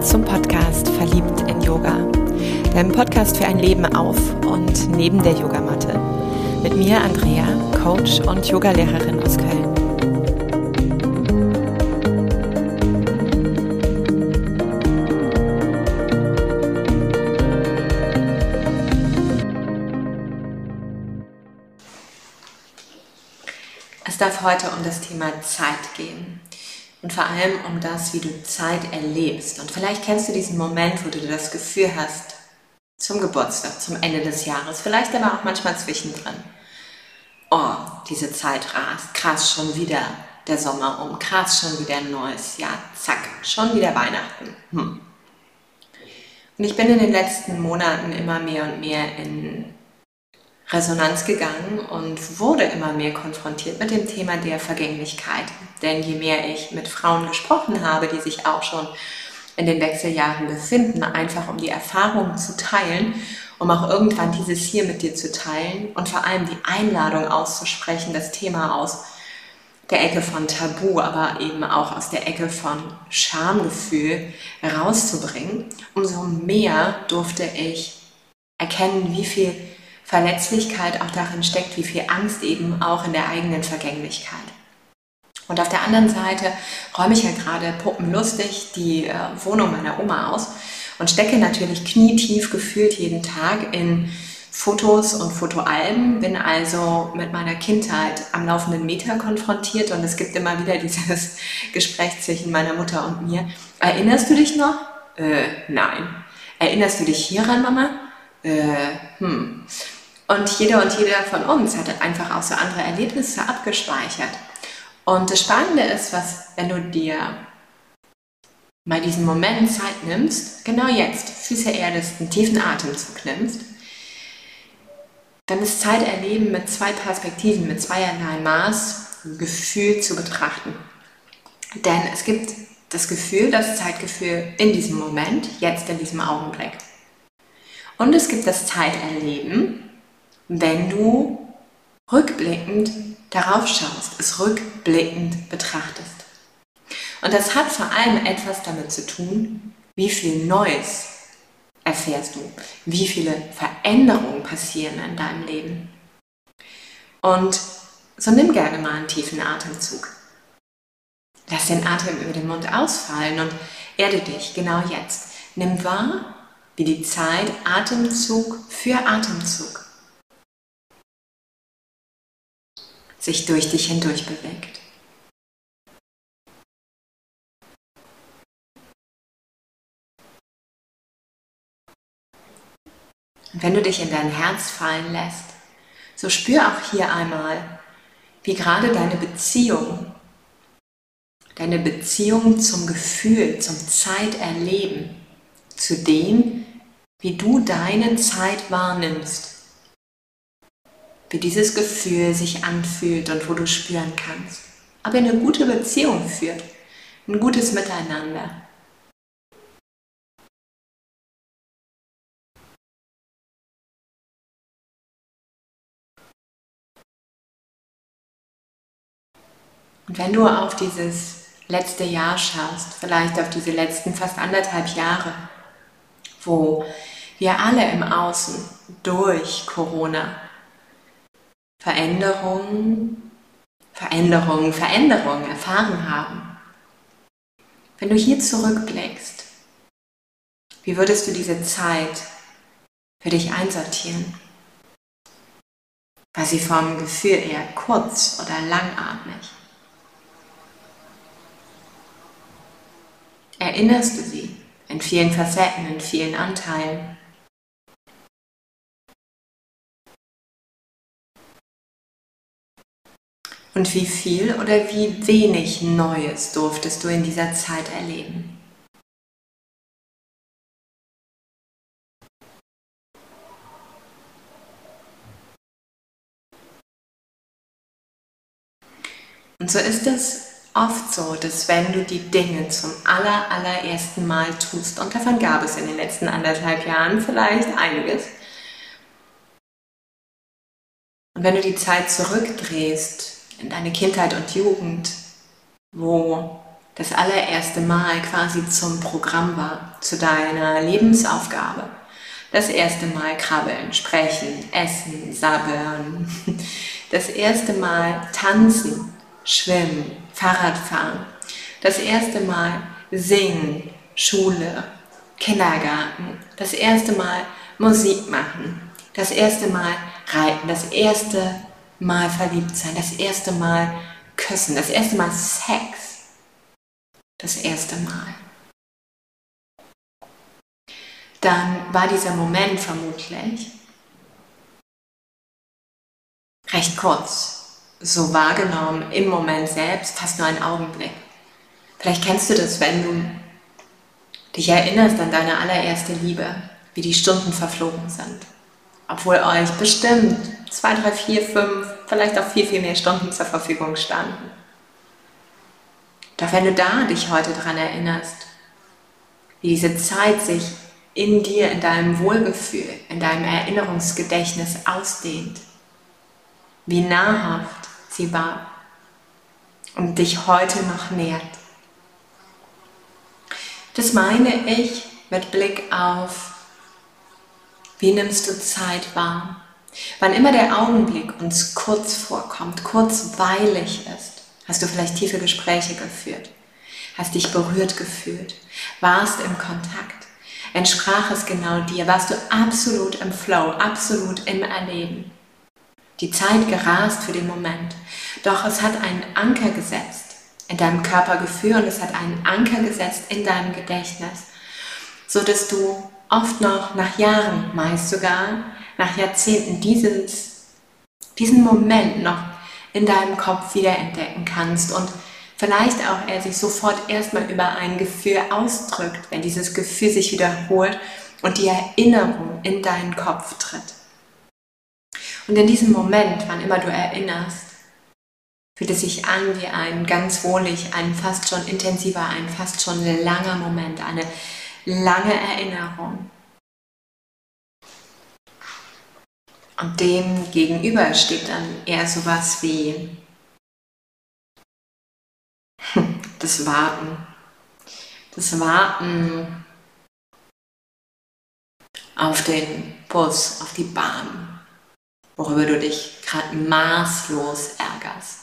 zum Podcast Verliebt in Yoga, deinem Podcast für ein Leben auf und neben der Yogamatte. Mit mir Andrea, Coach und Yogalehrerin aus Köln. Es darf heute um das Thema Zeit gehen. Und vor allem um das, wie du Zeit erlebst. Und vielleicht kennst du diesen Moment, wo du das Gefühl hast, zum Geburtstag, zum Ende des Jahres, vielleicht aber auch manchmal zwischendrin. Oh, diese Zeit rast, krass, schon wieder der Sommer um, krass, schon wieder ein neues Jahr, zack, schon wieder Weihnachten. Hm. Und ich bin in den letzten Monaten immer mehr und mehr in Resonanz gegangen und wurde immer mehr konfrontiert mit dem Thema der Vergänglichkeit. Denn je mehr ich mit Frauen gesprochen habe, die sich auch schon in den Wechseljahren befinden, einfach um die Erfahrungen zu teilen, um auch irgendwann dieses hier mit dir zu teilen und vor allem die Einladung auszusprechen, das Thema aus der Ecke von Tabu, aber eben auch aus der Ecke von Schamgefühl herauszubringen, umso mehr durfte ich erkennen, wie viel Verletzlichkeit auch darin steckt, wie viel Angst eben auch in der eigenen Vergänglichkeit. Und auf der anderen Seite räume ich ja gerade puppenlustig die äh, Wohnung meiner Oma aus und stecke natürlich knietief gefühlt jeden Tag in Fotos und Fotoalben, bin also mit meiner Kindheit am laufenden Meter konfrontiert und es gibt immer wieder dieses Gespräch zwischen meiner Mutter und mir. Erinnerst du dich noch? Äh, nein. Erinnerst du dich hieran, Mama? Äh, hm. Und jeder und jeder von uns hat einfach auch so andere Erlebnisse abgespeichert. Und das Spannende ist, was, wenn du dir mal diesen Moment Zeit nimmst, genau jetzt, Füße erdest, einen tiefen Atemzug nimmst, dann ist Zeit erleben mit zwei Perspektiven, mit zweierlei Maß, Gefühl zu betrachten. Denn es gibt das Gefühl, das Zeitgefühl in diesem Moment, jetzt in diesem Augenblick. Und es gibt das Zeiterleben, wenn du rückblickend darauf schaust, es rückblickend betrachtest. Und das hat vor allem etwas damit zu tun, wie viel Neues erfährst du, wie viele Veränderungen passieren in deinem Leben. Und so nimm gerne mal einen tiefen Atemzug. Lass den Atem über den Mund ausfallen und erde dich genau jetzt. Nimm wahr, wie die Zeit Atemzug für Atemzug sich durch dich hindurch bewegt. Und wenn du dich in dein Herz fallen lässt, so spür auch hier einmal, wie gerade deine Beziehung, deine Beziehung zum Gefühl, zum Zeiterleben, zu dem, wie du deine Zeit wahrnimmst, wie dieses Gefühl sich anfühlt und wo du spüren kannst. Ob ihr eine gute Beziehung führt, ein gutes Miteinander. Und wenn du auf dieses letzte Jahr schaust, vielleicht auf diese letzten fast anderthalb Jahre, wo wir alle im Außen durch Corona Veränderungen, Veränderungen, Veränderungen erfahren haben. Wenn du hier zurückblickst, wie würdest du diese Zeit für dich einsortieren? War sie vom Gefühl eher kurz oder langatmig? Erinnerst du sie in vielen Facetten, in vielen Anteilen? Und wie viel oder wie wenig Neues durftest du in dieser Zeit erleben? Und so ist es oft so, dass wenn du die Dinge zum aller, allerersten Mal tust, und davon gab es in den letzten anderthalb Jahren vielleicht einiges, und wenn du die Zeit zurückdrehst in deine Kindheit und Jugend, wo das allererste Mal quasi zum Programm war, zu deiner Lebensaufgabe. Das erste Mal krabbeln, sprechen, essen, sabbern. Das erste Mal tanzen, schwimmen, Fahrrad fahren. Das erste Mal singen, Schule, Kindergarten. Das erste Mal Musik machen. Das erste Mal reiten. Das erste Mal verliebt sein. Das erste Mal küssen. Das erste Mal Sex. Das erste Mal. Dann war dieser Moment vermutlich recht kurz, so wahrgenommen im Moment selbst, fast nur ein Augenblick. Vielleicht kennst du das, wenn du dich erinnerst an deine allererste Liebe, wie die Stunden verflogen sind. Obwohl euch bestimmt zwei, drei, vier, fünf, vielleicht auch viel, viel mehr Stunden zur Verfügung standen. Doch wenn du da dich heute daran erinnerst, wie diese Zeit sich in dir, in deinem Wohlgefühl, in deinem Erinnerungsgedächtnis ausdehnt, wie nahrhaft sie war und dich heute noch nährt. Das meine ich mit Blick auf, wie nimmst du Zeit wahr? Wann immer der Augenblick uns kurz vorkommt, kurzweilig ist, hast du vielleicht tiefe Gespräche geführt, hast dich berührt gefühlt, warst im Kontakt, entsprach es genau dir, warst du absolut im Flow, absolut im Erleben. Die Zeit gerast für den Moment, doch es hat einen Anker gesetzt in deinem Körpergefühl und es hat einen Anker gesetzt in deinem Gedächtnis, so dass du oft noch nach Jahren, meist sogar nach Jahrzehnten dieses, diesen Moment noch in deinem Kopf wiederentdecken kannst und vielleicht auch er sich sofort erstmal über ein Gefühl ausdrückt, wenn dieses Gefühl sich wiederholt und die Erinnerung in deinen Kopf tritt. Und in diesem Moment, wann immer du erinnerst, fühlt es sich an wie ein ganz wohlig, ein fast schon intensiver, ein fast schon langer Moment, eine lange Erinnerung. Und dem gegenüber steht dann eher sowas wie das Warten. Das Warten auf den Bus, auf die Bahn, worüber du dich gerade maßlos ärgerst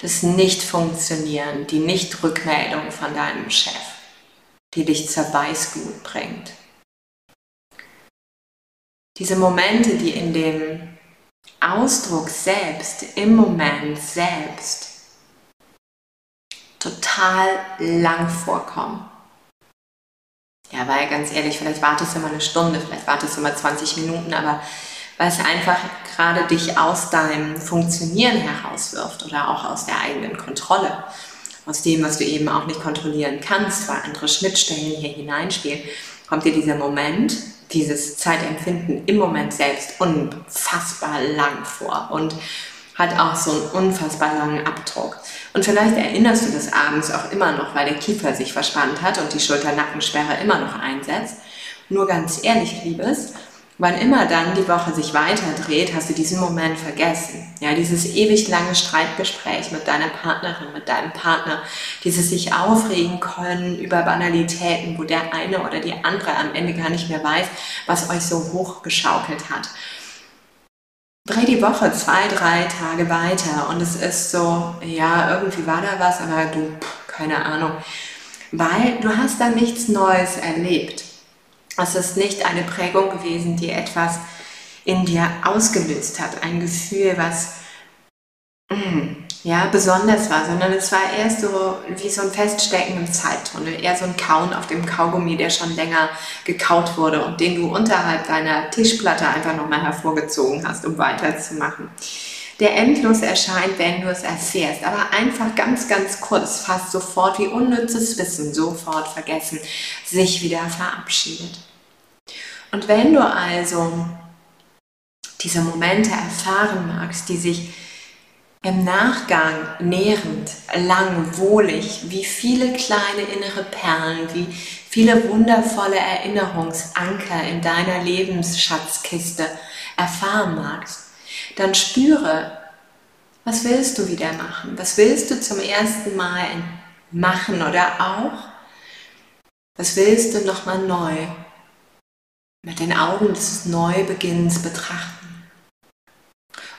das Nicht-Funktionieren, die Nicht-Rückmeldung von deinem Chef, die dich zur Weißglut bringt. Diese Momente, die in dem Ausdruck selbst, im Moment selbst, total lang vorkommen. Ja, weil ganz ehrlich, vielleicht wartest du mal eine Stunde, vielleicht wartest du mal 20 Minuten, aber weil es einfach gerade dich aus deinem Funktionieren herauswirft oder auch aus der eigenen Kontrolle, aus dem, was du eben auch nicht kontrollieren kannst, weil andere Schnittstellen hier hineinspielen, kommt dir dieser Moment, dieses Zeitempfinden im Moment selbst unfassbar lang vor und hat auch so einen unfassbar langen Abdruck. Und vielleicht erinnerst du das abends auch immer noch, weil der Kiefer sich verspannt hat und die Schulternackensperre immer noch einsetzt. Nur ganz ehrlich, Liebes, Wann immer dann die Woche sich weiterdreht, hast du diesen Moment vergessen. Ja, dieses ewig lange Streitgespräch mit deiner Partnerin, mit deinem Partner, dieses sich aufregen können über Banalitäten, wo der eine oder die andere am Ende gar nicht mehr weiß, was euch so hochgeschaukelt hat. Dreh die Woche zwei, drei Tage weiter und es ist so, ja, irgendwie war da was, aber du, keine Ahnung. Weil du hast da nichts Neues erlebt. Es ist nicht eine Prägung gewesen, die etwas in dir ausgelöst hat, ein Gefühl, was mm, ja, besonders war, sondern es war eher so wie so ein Feststecken im Zeittunnel, eher so ein Kauen auf dem Kaugummi, der schon länger gekaut wurde und den du unterhalb deiner Tischplatte einfach nochmal hervorgezogen hast, um weiterzumachen. Der endlos erscheint, wenn du es erfährst, aber einfach ganz, ganz kurz, fast sofort wie unnützes Wissen, sofort vergessen, sich wieder verabschiedet. Und wenn du also diese Momente erfahren magst, die sich im Nachgang nährend, lang, wohlig, wie viele kleine innere Perlen, wie viele wundervolle Erinnerungsanker in deiner Lebensschatzkiste erfahren magst, dann spüre, was willst du wieder machen? Was willst du zum ersten Mal machen oder auch, was willst du nochmal neu mit den Augen des Neubeginns betrachten?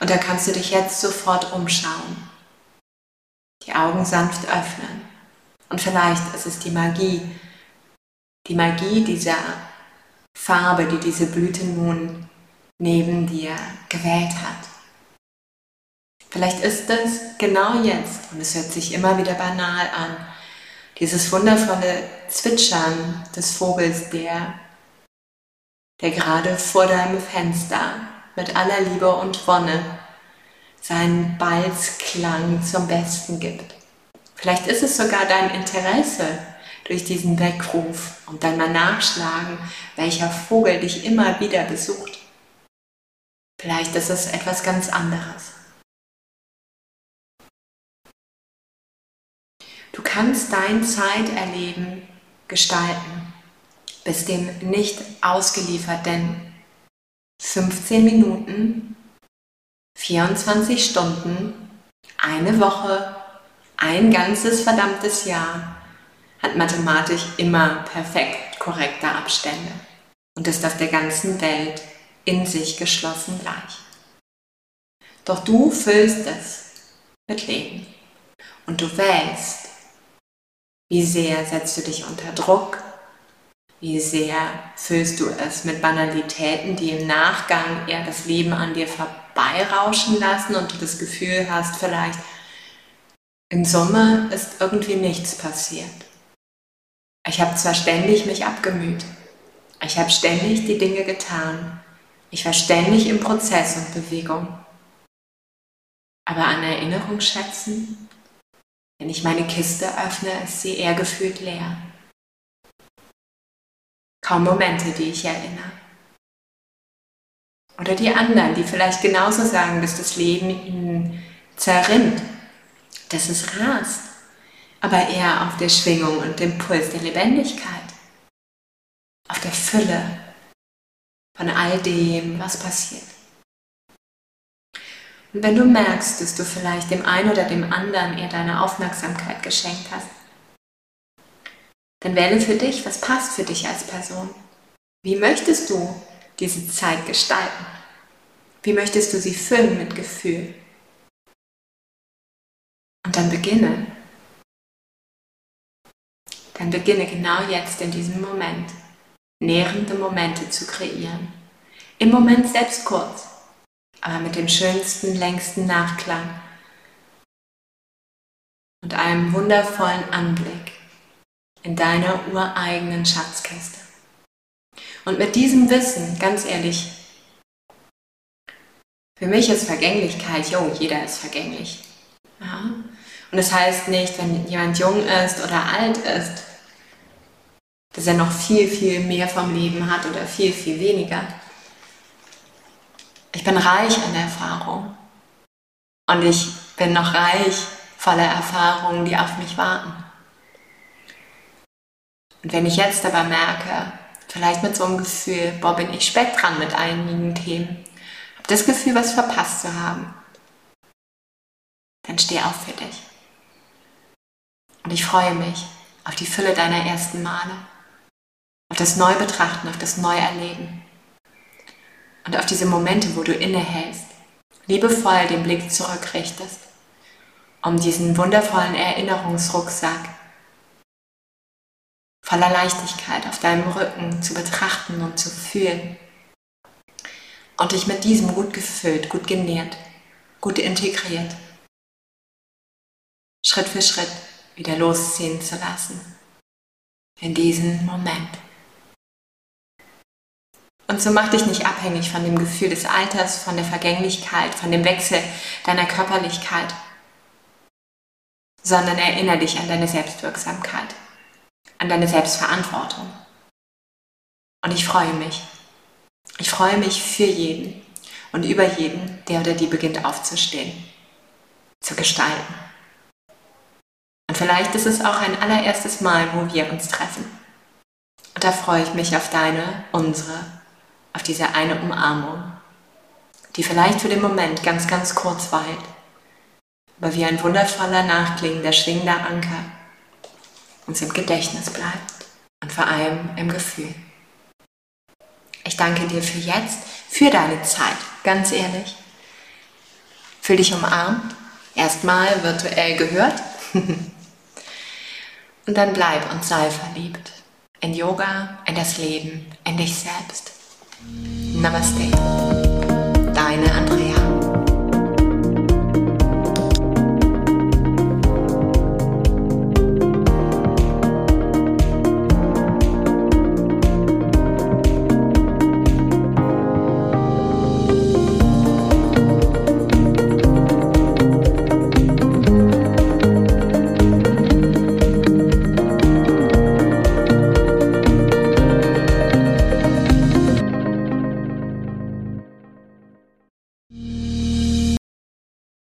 Und da kannst du dich jetzt sofort umschauen, die Augen sanft öffnen. Und vielleicht ist es die Magie, die Magie dieser Farbe, die diese Blüte nun neben dir gewählt hat. Vielleicht ist es genau jetzt, und es hört sich immer wieder banal an, dieses wundervolle Zwitschern des Vogels, der, der gerade vor deinem Fenster mit aller Liebe und Wonne seinen Balzklang zum Besten gibt. Vielleicht ist es sogar dein Interesse durch diesen Weckruf und dann mal nachschlagen, welcher Vogel dich immer wieder besucht. Vielleicht ist es etwas ganz anderes. Du kannst dein Zeiterleben gestalten, bist dem nicht ausgeliefert, denn 15 Minuten, 24 Stunden, eine Woche, ein ganzes verdammtes Jahr hat mathematisch immer perfekt korrekte Abstände und ist auf der ganzen Welt in sich geschlossen gleich. Doch du füllst es mit Leben und du wählst, wie sehr setzt du dich unter Druck? Wie sehr füllst du es mit Banalitäten, die im Nachgang eher das Leben an dir vorbeirauschen lassen und du das Gefühl hast, vielleicht in Summe ist irgendwie nichts passiert. Ich habe zwar ständig mich abgemüht, ich habe ständig die Dinge getan, ich war ständig im Prozess und Bewegung, aber an Erinnerung schätzen wenn ich meine Kiste öffne, ist sie eher gefühlt leer. Kaum Momente, die ich erinnere. Oder die anderen, die vielleicht genauso sagen, dass das Leben ihnen zerrinnt, dass es rast, aber eher auf der Schwingung und dem Puls der Lebendigkeit, auf der Fülle von all dem, was passiert. Und wenn du merkst, dass du vielleicht dem einen oder dem anderen eher deine Aufmerksamkeit geschenkt hast, dann wähle für dich, was passt für dich als Person. Wie möchtest du diese Zeit gestalten? Wie möchtest du sie füllen mit Gefühl? Und dann beginne. Dann beginne genau jetzt in diesem Moment nährende Momente zu kreieren. Im Moment selbst kurz aber mit dem schönsten, längsten Nachklang und einem wundervollen Anblick in deiner ureigenen Schatzkiste. Und mit diesem Wissen, ganz ehrlich, für mich ist Vergänglichkeit, jo, jeder ist vergänglich. Ja? Und das heißt nicht, wenn jemand jung ist oder alt ist, dass er noch viel, viel mehr vom Leben hat oder viel, viel weniger. Ich bin reich an Erfahrung. Und ich bin noch reich voller Erfahrungen, die auf mich warten. Und wenn ich jetzt aber merke, vielleicht mit so einem Gefühl, boah, bin ich spät dran mit einigen Themen, habe das Gefühl, was verpasst zu haben, dann steh auf für dich. Und ich freue mich auf die Fülle deiner ersten Male, auf das Neubetrachten, auf das Neuerleben und auf diese Momente, wo du innehältst, liebevoll den Blick zurückrichtest, um diesen wundervollen Erinnerungsrucksack voller Leichtigkeit auf deinem Rücken zu betrachten und zu fühlen. Und dich mit diesem gut gefüllt, gut genährt, gut integriert, Schritt für Schritt wieder losziehen zu lassen. In diesen Moment. Und so mach dich nicht abhängig von dem Gefühl des Alters, von der Vergänglichkeit, von dem Wechsel deiner Körperlichkeit, sondern erinnere dich an deine Selbstwirksamkeit, an deine Selbstverantwortung. Und ich freue mich. Ich freue mich für jeden und über jeden, der oder die beginnt aufzustehen, zu gestalten. Und vielleicht ist es auch ein allererstes Mal, wo wir uns treffen. Und da freue ich mich auf deine, unsere auf diese eine Umarmung, die vielleicht für den Moment ganz, ganz kurz weilt, aber wie ein wundervoller, nachklingender, schwingender Anker uns im Gedächtnis bleibt und vor allem im Gefühl. Ich danke dir für jetzt, für deine Zeit, ganz ehrlich. Fühl dich umarmt, erstmal virtuell gehört. und dann bleib und sei verliebt. In Yoga, in das Leben, in dich selbst. Namaste. Deine Andrea.